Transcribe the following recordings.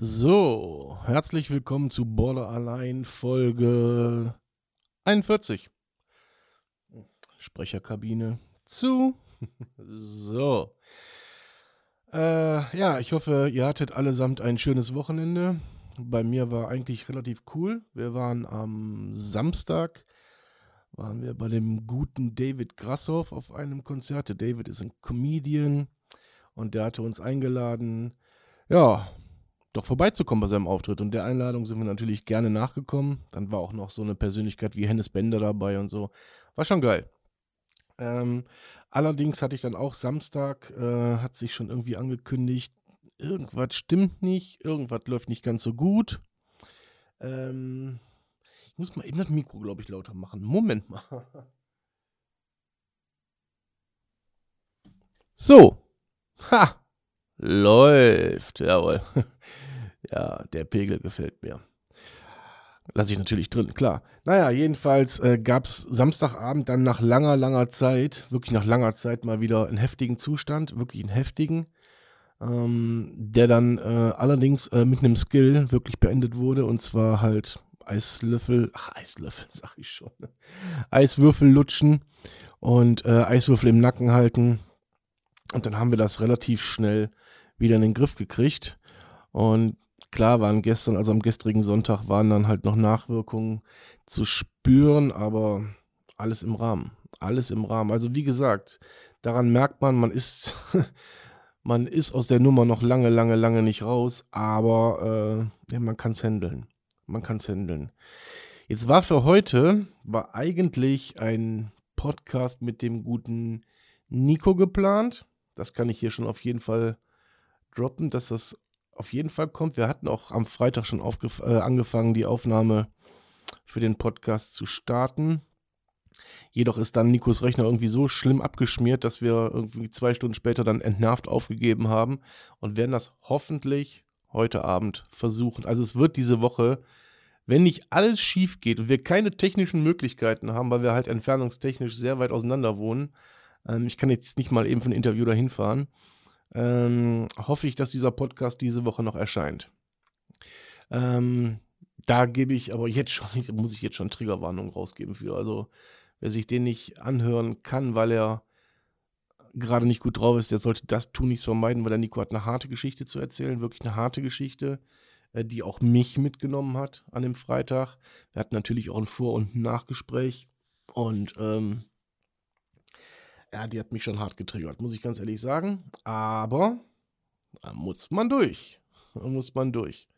So, herzlich willkommen zu Border allein Folge 41. Sprecherkabine zu. so. Äh, ja, ich hoffe, ihr hattet allesamt ein schönes Wochenende. Bei mir war eigentlich relativ cool. Wir waren am Samstag, waren wir bei dem guten David Grassoff auf einem Konzert. Der David ist ein Comedian und der hatte uns eingeladen, ja, doch vorbeizukommen bei seinem Auftritt. Und der Einladung sind wir natürlich gerne nachgekommen. Dann war auch noch so eine Persönlichkeit wie Hennes Bender dabei und so. War schon geil. Ähm, allerdings hatte ich dann auch Samstag, äh, hat sich schon irgendwie angekündigt, irgendwas stimmt nicht, irgendwas läuft nicht ganz so gut. Ähm, ich muss mal eben das Mikro, glaube ich, lauter machen. Moment mal. So. Ha! Läuft. Jawohl. Ja, der Pegel gefällt mir. Lasse ich natürlich drin, klar. Naja, jedenfalls äh, gab es Samstagabend dann nach langer, langer Zeit, wirklich nach langer Zeit mal wieder einen heftigen Zustand, wirklich einen heftigen, ähm, der dann äh, allerdings äh, mit einem Skill wirklich beendet wurde und zwar halt Eislöffel, ach Eislöffel, sag ich schon? Eiswürfel lutschen und äh, Eiswürfel im Nacken halten und dann haben wir das relativ schnell wieder in den Griff gekriegt und Klar waren gestern, also am gestrigen Sonntag, waren dann halt noch Nachwirkungen zu spüren, aber alles im Rahmen. Alles im Rahmen. Also wie gesagt, daran merkt man, man ist, man ist aus der Nummer noch lange, lange, lange nicht raus, aber äh, ja, man kann es handeln. Man kann es handeln. Jetzt war für heute, war eigentlich ein Podcast mit dem guten Nico geplant. Das kann ich hier schon auf jeden Fall droppen, dass das auf jeden Fall kommt. Wir hatten auch am Freitag schon äh, angefangen, die Aufnahme für den Podcast zu starten. Jedoch ist dann Nikos Rechner irgendwie so schlimm abgeschmiert, dass wir irgendwie zwei Stunden später dann entnervt aufgegeben haben und werden das hoffentlich heute Abend versuchen. Also es wird diese Woche, wenn nicht alles schief geht und wir keine technischen Möglichkeiten haben, weil wir halt entfernungstechnisch sehr weit auseinander wohnen. Ähm, ich kann jetzt nicht mal eben für ein Interview dahin fahren ähm, hoffe ich, dass dieser Podcast diese Woche noch erscheint. Ähm, da gebe ich aber jetzt schon, muss ich jetzt schon Triggerwarnung rausgeben für. Also, wer sich den nicht anhören kann, weil er gerade nicht gut drauf ist, der sollte das tun, nichts vermeiden, weil der Nico hat eine harte Geschichte zu erzählen, wirklich eine harte Geschichte, äh, die auch mich mitgenommen hat an dem Freitag. Wir hatten natürlich auch ein Vor- und Nachgespräch und ähm, ja, die hat mich schon hart getriggert, muss ich ganz ehrlich sagen. Aber da muss man durch. Da muss man durch.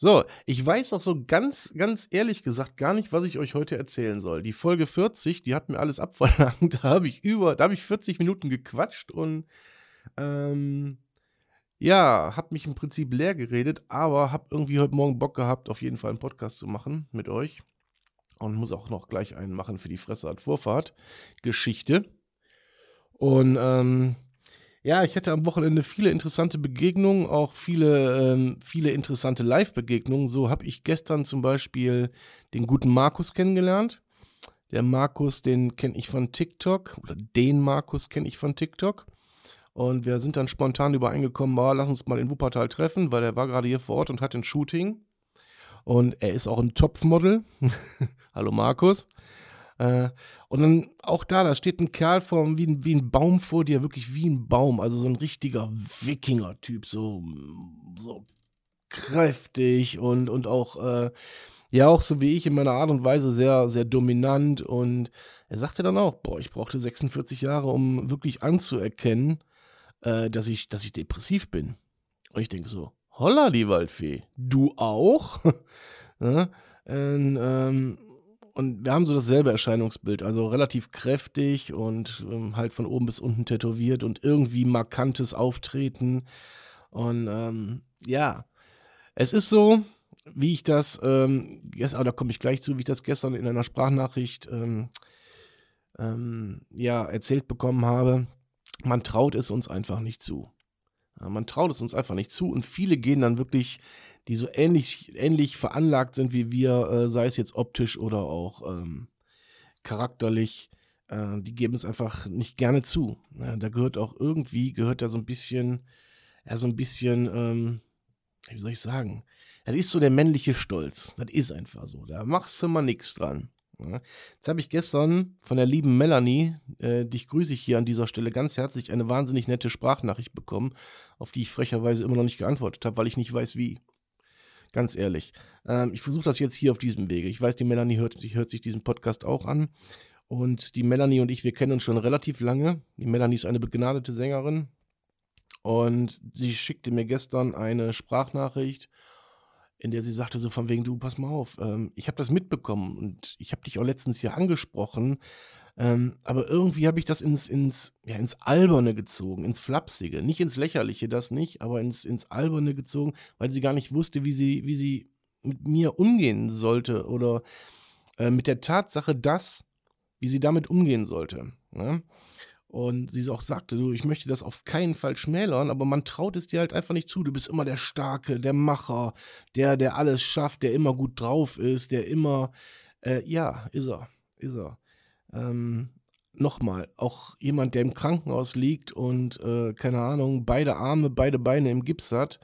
So, ich weiß auch so ganz, ganz ehrlich gesagt gar nicht, was ich euch heute erzählen soll. Die Folge 40, die hat mir alles abverlangt. Da habe ich über, da habe ich 40 Minuten gequatscht und ähm, ja, habe mich im Prinzip leer geredet, aber habe irgendwie heute Morgen Bock gehabt, auf jeden Fall einen Podcast zu machen mit euch. Und muss auch noch gleich einen machen für die Fressart Vorfahrt. Geschichte. Und ähm, ja, ich hatte am Wochenende viele interessante Begegnungen, auch viele, ähm, viele interessante Live-Begegnungen. So habe ich gestern zum Beispiel den guten Markus kennengelernt. Der Markus, den kenne ich von TikTok, oder den Markus kenne ich von TikTok. Und wir sind dann spontan übereingekommen, boah, lass uns mal in Wuppertal treffen, weil er war gerade hier vor Ort und hat ein Shooting. Und er ist auch ein Topfmodel. Hallo Markus. Äh, und dann auch da, da steht ein Kerl vor, wie, ein, wie ein Baum vor dir, wirklich wie ein Baum, also so ein richtiger Wikinger-Typ, so, so kräftig und, und auch, äh, ja, auch so wie ich in meiner Art und Weise sehr, sehr dominant. Und er sagte dann auch, boah, ich brauchte 46 Jahre, um wirklich anzuerkennen, äh, dass, ich, dass ich depressiv bin. Und ich denke so, holla, die Waldfee, du auch? ja, und, ähm, und wir haben so dasselbe Erscheinungsbild, also relativ kräftig und ähm, halt von oben bis unten tätowiert und irgendwie markantes Auftreten. Und ähm, ja, Es ist so, wie ich das, ähm, gestern, da komme ich gleich zu, wie ich das gestern in einer Sprachnachricht ähm, ähm, ja, erzählt bekommen habe. Man traut es uns einfach nicht zu. Man traut es uns einfach nicht zu und viele gehen dann wirklich, die so ähnlich, ähnlich veranlagt sind wie wir, äh, sei es jetzt optisch oder auch ähm, charakterlich, äh, die geben es einfach nicht gerne zu. Ja, da gehört auch irgendwie, gehört da so ein bisschen, ja, so ein bisschen, ähm, wie soll ich sagen, das ist so der männliche Stolz. Das ist einfach so. Da machst du mal nichts dran. Ja. Jetzt habe ich gestern von der lieben Melanie, äh, dich grüße ich hier an dieser Stelle ganz herzlich, eine wahnsinnig nette Sprachnachricht bekommen, auf die ich frecherweise immer noch nicht geantwortet habe, weil ich nicht weiß, wie. Ganz ehrlich. Ähm, ich versuche das jetzt hier auf diesem Wege. Ich weiß, die Melanie hört, hört sich diesen Podcast auch an. Und die Melanie und ich, wir kennen uns schon relativ lange. Die Melanie ist eine begnadete Sängerin. Und sie schickte mir gestern eine Sprachnachricht in der sie sagte so von wegen, du, pass mal auf, ähm, ich habe das mitbekommen und ich habe dich auch letztens hier angesprochen, ähm, aber irgendwie habe ich das ins, ins, ja, ins Alberne gezogen, ins Flapsige, nicht ins Lächerliche, das nicht, aber ins, ins Alberne gezogen, weil sie gar nicht wusste, wie sie, wie sie mit mir umgehen sollte oder äh, mit der Tatsache, dass, wie sie damit umgehen sollte. Ne? Und sie auch sagte, du, ich möchte das auf keinen Fall schmälern, aber man traut es dir halt einfach nicht zu. Du bist immer der Starke, der Macher, der, der alles schafft, der immer gut drauf ist, der immer, äh, ja, ist er, ist er. Ähm, Nochmal, auch jemand, der im Krankenhaus liegt und, äh, keine Ahnung, beide Arme, beide Beine im Gips hat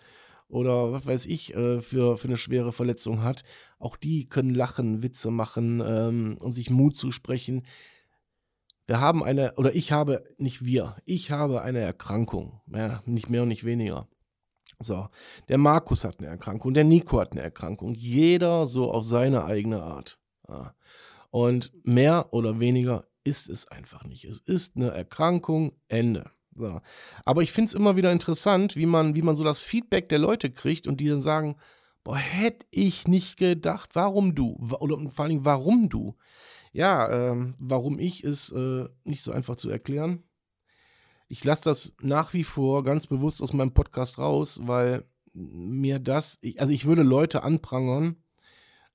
oder was weiß ich, äh, für, für eine schwere Verletzung hat, auch die können lachen, Witze machen ähm, und sich Mut zusprechen wir haben eine, oder ich habe, nicht wir, ich habe eine Erkrankung. Ja, nicht mehr und nicht weniger. So, der Markus hat eine Erkrankung, der Nico hat eine Erkrankung. Jeder so auf seine eigene Art. Ja. Und mehr oder weniger ist es einfach nicht. Es ist eine Erkrankung, Ende. So. Aber ich finde es immer wieder interessant, wie man, wie man so das Feedback der Leute kriegt und die dann sagen, boah, hätte ich nicht gedacht, warum du? Oder vor allem, warum du? Ja, ähm, warum ich, ist äh, nicht so einfach zu erklären. Ich lasse das nach wie vor ganz bewusst aus meinem Podcast raus, weil mir das, ich, also ich würde Leute anprangern,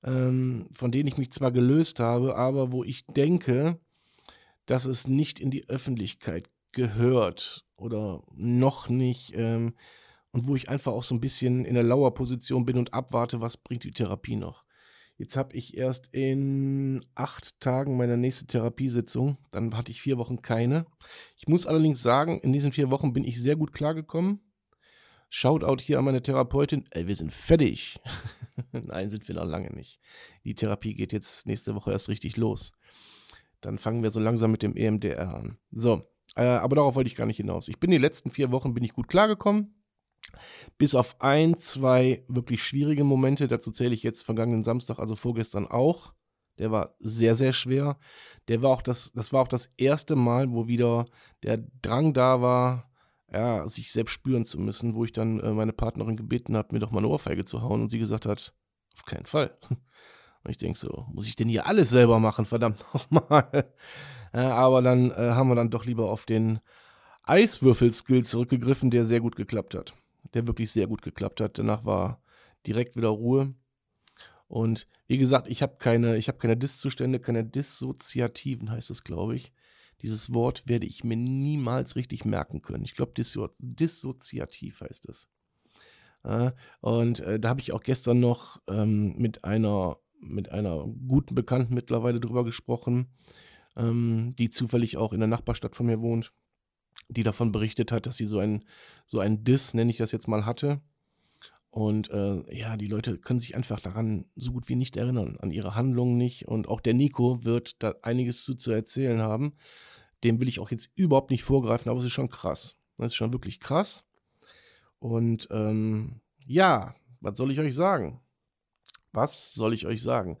ähm, von denen ich mich zwar gelöst habe, aber wo ich denke, dass es nicht in die Öffentlichkeit gehört oder noch nicht ähm, und wo ich einfach auch so ein bisschen in der Lauerposition bin und abwarte, was bringt die Therapie noch. Jetzt habe ich erst in acht Tagen meine nächste Therapiesitzung. Dann hatte ich vier Wochen keine. Ich muss allerdings sagen, in diesen vier Wochen bin ich sehr gut klargekommen. Shoutout hier an meine Therapeutin. Ey, wir sind fertig. Nein, sind wir noch lange nicht. Die Therapie geht jetzt nächste Woche erst richtig los. Dann fangen wir so langsam mit dem EMDR an. So, äh, aber darauf wollte ich gar nicht hinaus. Ich bin die letzten vier Wochen bin ich gut klargekommen. Bis auf ein, zwei wirklich schwierige Momente, dazu zähle ich jetzt vergangenen Samstag, also vorgestern auch. Der war sehr, sehr schwer. Der war auch das, das war auch das erste Mal, wo wieder der Drang da war, ja, sich selbst spüren zu müssen, wo ich dann äh, meine Partnerin gebeten habe, mir doch mal eine Ohrfeige zu hauen und sie gesagt hat, auf keinen Fall. Und ich denke so, muss ich denn hier alles selber machen, verdammt nochmal. Ja, aber dann äh, haben wir dann doch lieber auf den Eiswürfel-Skill zurückgegriffen, der sehr gut geklappt hat der wirklich sehr gut geklappt hat. Danach war direkt wieder Ruhe. Und wie gesagt, ich habe keine, ich keine Diszustände, keine Dissoziativen heißt es, glaube ich. Dieses Wort werde ich mir niemals richtig merken können. Ich glaube, Disso dissoziativ heißt es. Und äh, da habe ich auch gestern noch ähm, mit einer mit einer guten Bekannten mittlerweile drüber gesprochen, ähm, die zufällig auch in der Nachbarstadt von mir wohnt die davon berichtet hat, dass sie so ein, so ein Diss, nenne ich das jetzt mal, hatte. Und äh, ja, die Leute können sich einfach daran so gut wie nicht erinnern, an ihre Handlungen nicht. Und auch der Nico wird da einiges zu, zu erzählen haben. Dem will ich auch jetzt überhaupt nicht vorgreifen, aber es ist schon krass. Das ist schon wirklich krass. Und ähm, ja, was soll ich euch sagen? Was soll ich euch sagen?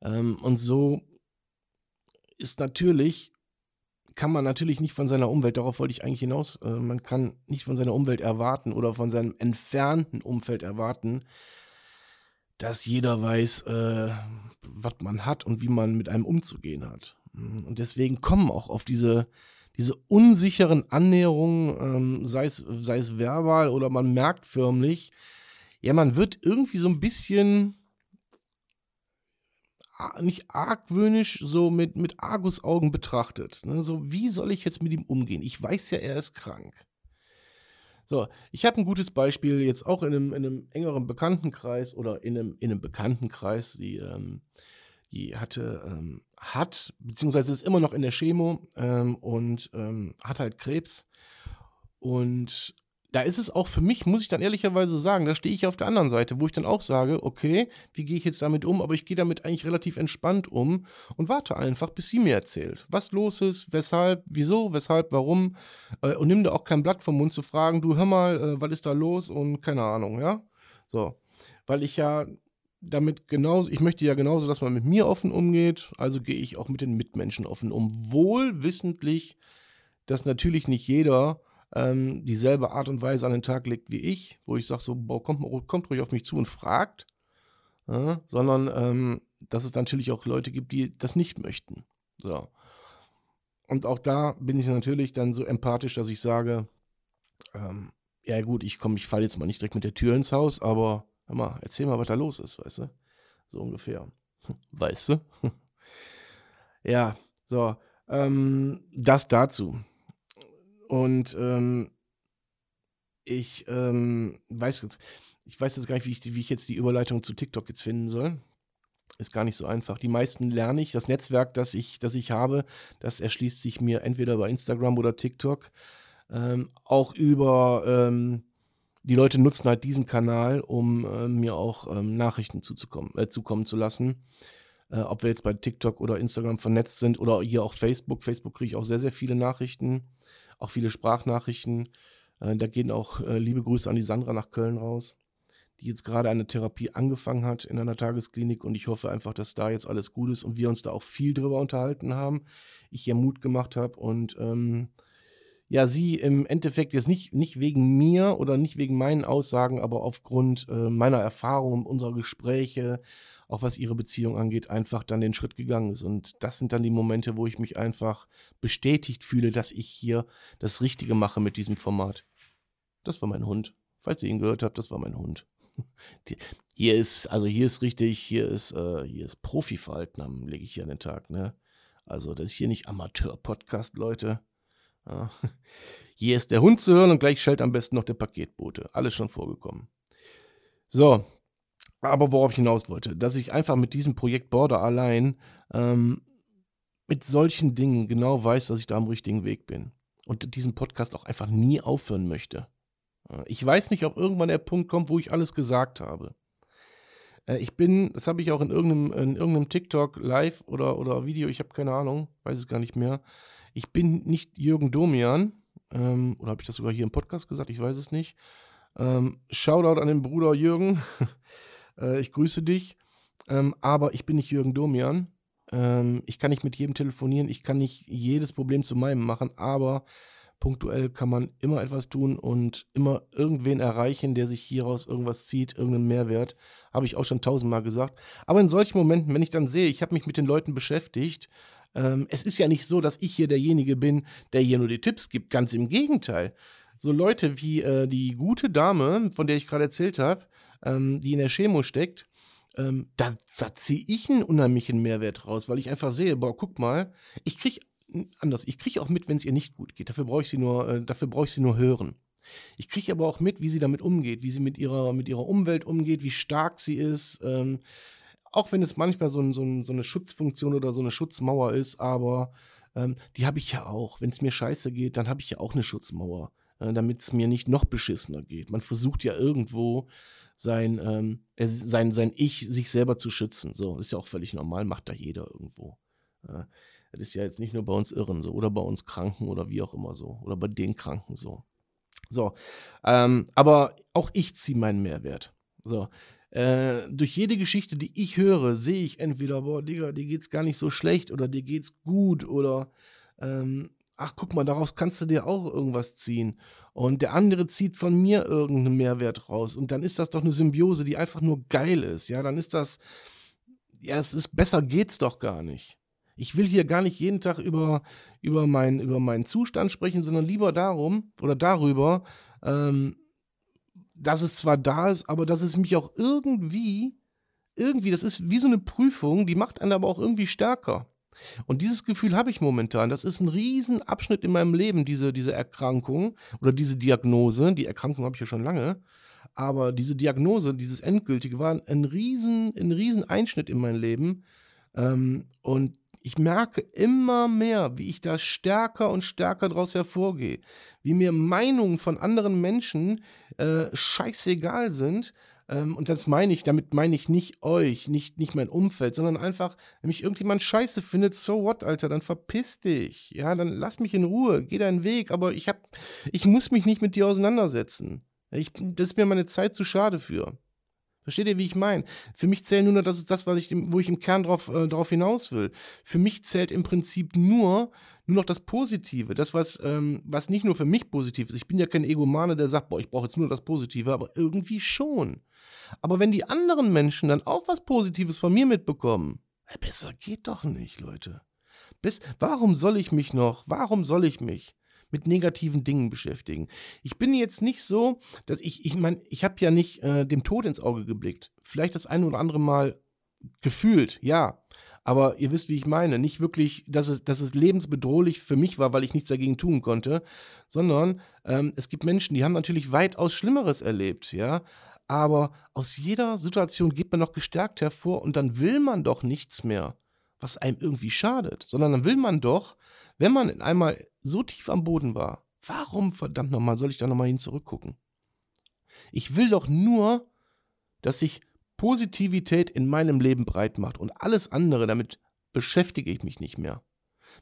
Ähm, und so ist natürlich kann man natürlich nicht von seiner Umwelt, darauf wollte ich eigentlich hinaus, äh, man kann nicht von seiner Umwelt erwarten oder von seinem entfernten Umfeld erwarten, dass jeder weiß, äh, was man hat und wie man mit einem umzugehen hat. Und deswegen kommen auch auf diese, diese unsicheren Annäherungen, ähm, sei, es, sei es verbal oder man merkt förmlich, ja, man wird irgendwie so ein bisschen nicht argwöhnisch, so mit, mit Argusaugen betrachtet. Ne? So, wie soll ich jetzt mit ihm umgehen? Ich weiß ja, er ist krank. So, ich habe ein gutes Beispiel jetzt auch in einem, in einem engeren Bekanntenkreis oder in einem, in einem Bekanntenkreis, die, ähm, die hatte, ähm, hat, beziehungsweise ist immer noch in der Chemo ähm, und ähm, hat halt Krebs. Und da ist es auch für mich, muss ich dann ehrlicherweise sagen, da stehe ich auf der anderen Seite, wo ich dann auch sage, okay, wie gehe ich jetzt damit um? Aber ich gehe damit eigentlich relativ entspannt um und warte einfach, bis sie mir erzählt, was los ist, weshalb, wieso, weshalb, warum. Äh, und nimm da auch kein Blatt vom Mund zu fragen, du hör mal, äh, was ist da los und keine Ahnung, ja? So. Weil ich ja damit genauso, ich möchte ja genauso, dass man mit mir offen umgeht, also gehe ich auch mit den Mitmenschen offen um, wohl wissentlich, dass natürlich nicht jeder ähm, dieselbe Art und Weise an den Tag legt wie ich, wo ich sage so, boah, kommt, kommt ruhig auf mich zu und fragt, ja, sondern ähm, dass es natürlich auch Leute gibt, die das nicht möchten. So. Und auch da bin ich natürlich dann so empathisch, dass ich sage, ähm, ja gut, ich komme, ich falle jetzt mal nicht direkt mit der Tür ins Haus, aber hör mal, erzähl mal, was da los ist, weißt du? So ungefähr. Weißt du? ja, so. Ähm, das dazu. Und ähm, ich ähm, weiß jetzt, ich weiß jetzt gar nicht, wie ich, wie ich jetzt die Überleitung zu TikTok jetzt finden soll. Ist gar nicht so einfach. Die meisten lerne ich. Das Netzwerk, das ich, das ich habe, das erschließt sich mir entweder bei Instagram oder TikTok. Ähm, auch über ähm, die Leute nutzen halt diesen Kanal, um äh, mir auch ähm, Nachrichten zuzukommen, äh, zukommen zu lassen. Äh, ob wir jetzt bei TikTok oder Instagram vernetzt sind oder hier auch Facebook. Facebook kriege ich auch sehr, sehr viele Nachrichten auch viele Sprachnachrichten. Äh, da gehen auch äh, liebe Grüße an die Sandra nach Köln raus, die jetzt gerade eine Therapie angefangen hat in einer Tagesklinik und ich hoffe einfach, dass da jetzt alles gut ist und wir uns da auch viel drüber unterhalten haben. Ich ihr Mut gemacht habe und ähm, ja, sie im Endeffekt jetzt nicht, nicht wegen mir oder nicht wegen meinen Aussagen, aber aufgrund äh, meiner Erfahrungen, unserer Gespräche, auch was ihre Beziehung angeht, einfach dann den Schritt gegangen ist. Und das sind dann die Momente, wo ich mich einfach bestätigt fühle, dass ich hier das Richtige mache mit diesem Format. Das war mein Hund. Falls ihr ihn gehört habt, das war mein Hund. hier ist, also hier ist richtig, hier ist, äh, hier ist Profiverhalten, lege ich hier an den Tag, ne? Also, das ist hier nicht Amateur-Podcast, Leute. Ja. Hier ist der Hund zu hören und gleich schellt am besten noch der Paketbote. Alles schon vorgekommen. So, aber worauf ich hinaus wollte, dass ich einfach mit diesem Projekt Border allein ähm, mit solchen Dingen genau weiß, dass ich da am richtigen Weg bin. Und diesen Podcast auch einfach nie aufhören möchte. Ich weiß nicht, ob irgendwann der Punkt kommt, wo ich alles gesagt habe. Äh, ich bin, das habe ich auch in irgendeinem, in irgendeinem TikTok live oder, oder Video, ich habe keine Ahnung, weiß es gar nicht mehr. Ich bin nicht Jürgen Domian, ähm, oder habe ich das sogar hier im Podcast gesagt? Ich weiß es nicht. Ähm, Shoutout an den Bruder Jürgen. Äh, ich grüße dich, ähm, aber ich bin nicht Jürgen Domian. Ähm, ich kann nicht mit jedem telefonieren, ich kann nicht jedes Problem zu meinem machen, aber punktuell kann man immer etwas tun und immer irgendwen erreichen, der sich hieraus irgendwas zieht, irgendeinen Mehrwert. Habe ich auch schon tausendmal gesagt. Aber in solchen Momenten, wenn ich dann sehe, ich habe mich mit den Leuten beschäftigt, ähm, es ist ja nicht so, dass ich hier derjenige bin, der hier nur die Tipps gibt. Ganz im Gegenteil. So Leute wie äh, die gute Dame, von der ich gerade erzählt habe, ähm, die in der Chemo steckt, ähm, da, da ziehe ich einen unheimlichen Mehrwert raus, weil ich einfach sehe, boah, guck mal, ich kriege anders, ich kriege auch mit, wenn es ihr nicht gut geht. Dafür brauche ich sie nur, äh, dafür brauche ich sie nur hören. Ich kriege aber auch mit, wie sie damit umgeht, wie sie mit ihrer, mit ihrer Umwelt umgeht, wie stark sie ist. Ähm, auch wenn es manchmal so, ein, so, ein, so, eine Schutzfunktion oder so eine Schutzmauer ist, aber ähm, die habe ich ja auch. Wenn es mir scheiße geht, dann habe ich ja auch eine Schutzmauer, äh, damit es mir nicht noch beschissener geht. Man versucht ja irgendwo sein, ähm, sein, sein Ich, sich selber zu schützen. So, ist ja auch völlig normal, macht da jeder irgendwo. Ja, das ist ja jetzt nicht nur bei uns Irren so oder bei uns Kranken oder wie auch immer so oder bei den Kranken so. So, ähm, aber auch ich ziehe meinen Mehrwert. So, äh, durch jede Geschichte, die ich höre, sehe ich entweder, boah, Digga, dir geht's gar nicht so schlecht oder dir geht's gut oder ähm, ach guck mal, daraus kannst du dir auch irgendwas ziehen. Und der andere zieht von mir irgendeinen Mehrwert raus. Und dann ist das doch eine Symbiose, die einfach nur geil ist. Ja, dann ist das, ja, es ist besser geht's doch gar nicht. Ich will hier gar nicht jeden Tag über, über, mein, über meinen Zustand sprechen, sondern lieber darum oder darüber, ähm, dass es zwar da ist, aber dass es mich auch irgendwie, irgendwie, das ist wie so eine Prüfung, die macht einen aber auch irgendwie stärker. Und dieses Gefühl habe ich momentan. Das ist ein Riesenabschnitt in meinem Leben, diese, diese Erkrankung oder diese Diagnose. Die Erkrankung habe ich ja schon lange. Aber diese Diagnose, dieses Endgültige, war ein riesen, ein riesen Einschnitt in mein Leben. Ähm, und ich merke immer mehr, wie ich da stärker und stärker daraus hervorgehe. Wie mir Meinungen von anderen Menschen äh, scheißegal sind. Ähm, und das meine ich, damit meine ich nicht euch, nicht, nicht mein Umfeld, sondern einfach, wenn mich irgendjemand scheiße findet, so what, Alter, dann verpiss dich. Ja, dann lass mich in Ruhe, geh deinen Weg, aber ich hab, ich muss mich nicht mit dir auseinandersetzen. Ich, das ist mir meine Zeit zu schade für. Versteht ihr, wie ich meine? Für mich zählt nur, das ist das, was ich, wo ich im Kern drauf, äh, drauf hinaus will. Für mich zählt im Prinzip nur, nur noch das Positive. Das, was, ähm, was nicht nur für mich positiv ist. Ich bin ja kein Egomane, der sagt, boah, ich brauche jetzt nur das Positive, aber irgendwie schon. Aber wenn die anderen Menschen dann auch was Positives von mir mitbekommen, besser geht doch nicht, Leute. Bis, warum soll ich mich noch, warum soll ich mich mit negativen Dingen beschäftigen. Ich bin jetzt nicht so, dass ich, ich meine, ich habe ja nicht äh, dem Tod ins Auge geblickt. Vielleicht das eine oder andere Mal gefühlt, ja. Aber ihr wisst, wie ich meine. Nicht wirklich, dass es, dass es lebensbedrohlich für mich war, weil ich nichts dagegen tun konnte, sondern ähm, es gibt Menschen, die haben natürlich weitaus Schlimmeres erlebt, ja. Aber aus jeder Situation geht man noch gestärkt hervor und dann will man doch nichts mehr, was einem irgendwie schadet, sondern dann will man doch, wenn man einmal so tief am Boden war, warum verdammt nochmal soll ich da nochmal hin zurückgucken? Ich will doch nur, dass sich Positivität in meinem Leben breit macht und alles andere, damit beschäftige ich mich nicht mehr.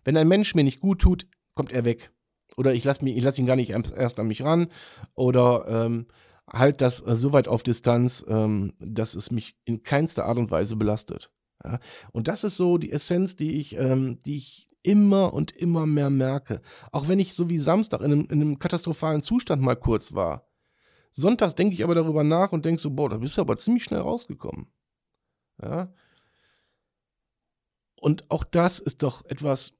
Wenn ein Mensch mir nicht gut tut, kommt er weg. Oder ich lasse lass ihn gar nicht erst an mich ran. Oder ähm, halt das äh, so weit auf Distanz, ähm, dass es mich in keinster Art und Weise belastet. Ja? Und das ist so die Essenz, die ich, ähm, die ich immer und immer mehr merke. Auch wenn ich so wie Samstag in einem, in einem katastrophalen Zustand mal kurz war. Sonntags denke ich aber darüber nach und denke so, boah, da bist du aber ziemlich schnell rausgekommen. Ja. Und auch das ist doch etwas,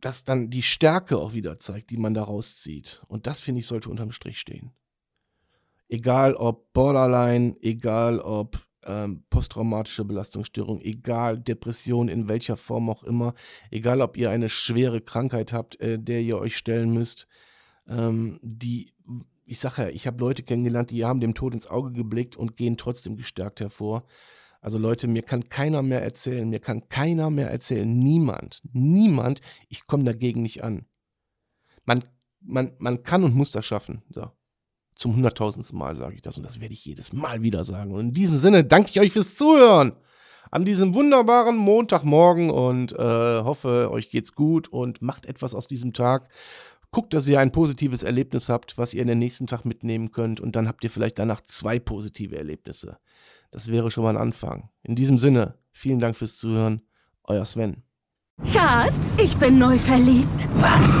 das dann die Stärke auch wieder zeigt, die man daraus zieht. Und das, finde ich, sollte unterm Strich stehen. Egal ob Borderline, egal ob ähm, posttraumatische Belastungsstörung, egal Depression in welcher Form auch immer, egal ob ihr eine schwere Krankheit habt, äh, der ihr euch stellen müsst, ähm, die, ich sage ja, ich habe Leute kennengelernt, die haben dem Tod ins Auge geblickt und gehen trotzdem gestärkt hervor. Also Leute, mir kann keiner mehr erzählen, mir kann keiner mehr erzählen, niemand, niemand, ich komme dagegen nicht an. Man, man, man kann und muss das schaffen. So. Zum hunderttausendsten Mal sage ich das und das werde ich jedes Mal wieder sagen. Und in diesem Sinne danke ich euch fürs Zuhören an diesem wunderbaren Montagmorgen und äh, hoffe, euch geht's gut und macht etwas aus diesem Tag. Guckt, dass ihr ein positives Erlebnis habt, was ihr in den nächsten Tag mitnehmen könnt und dann habt ihr vielleicht danach zwei positive Erlebnisse. Das wäre schon mal ein Anfang. In diesem Sinne, vielen Dank fürs Zuhören. Euer Sven. Schatz, ich bin neu verliebt. Was?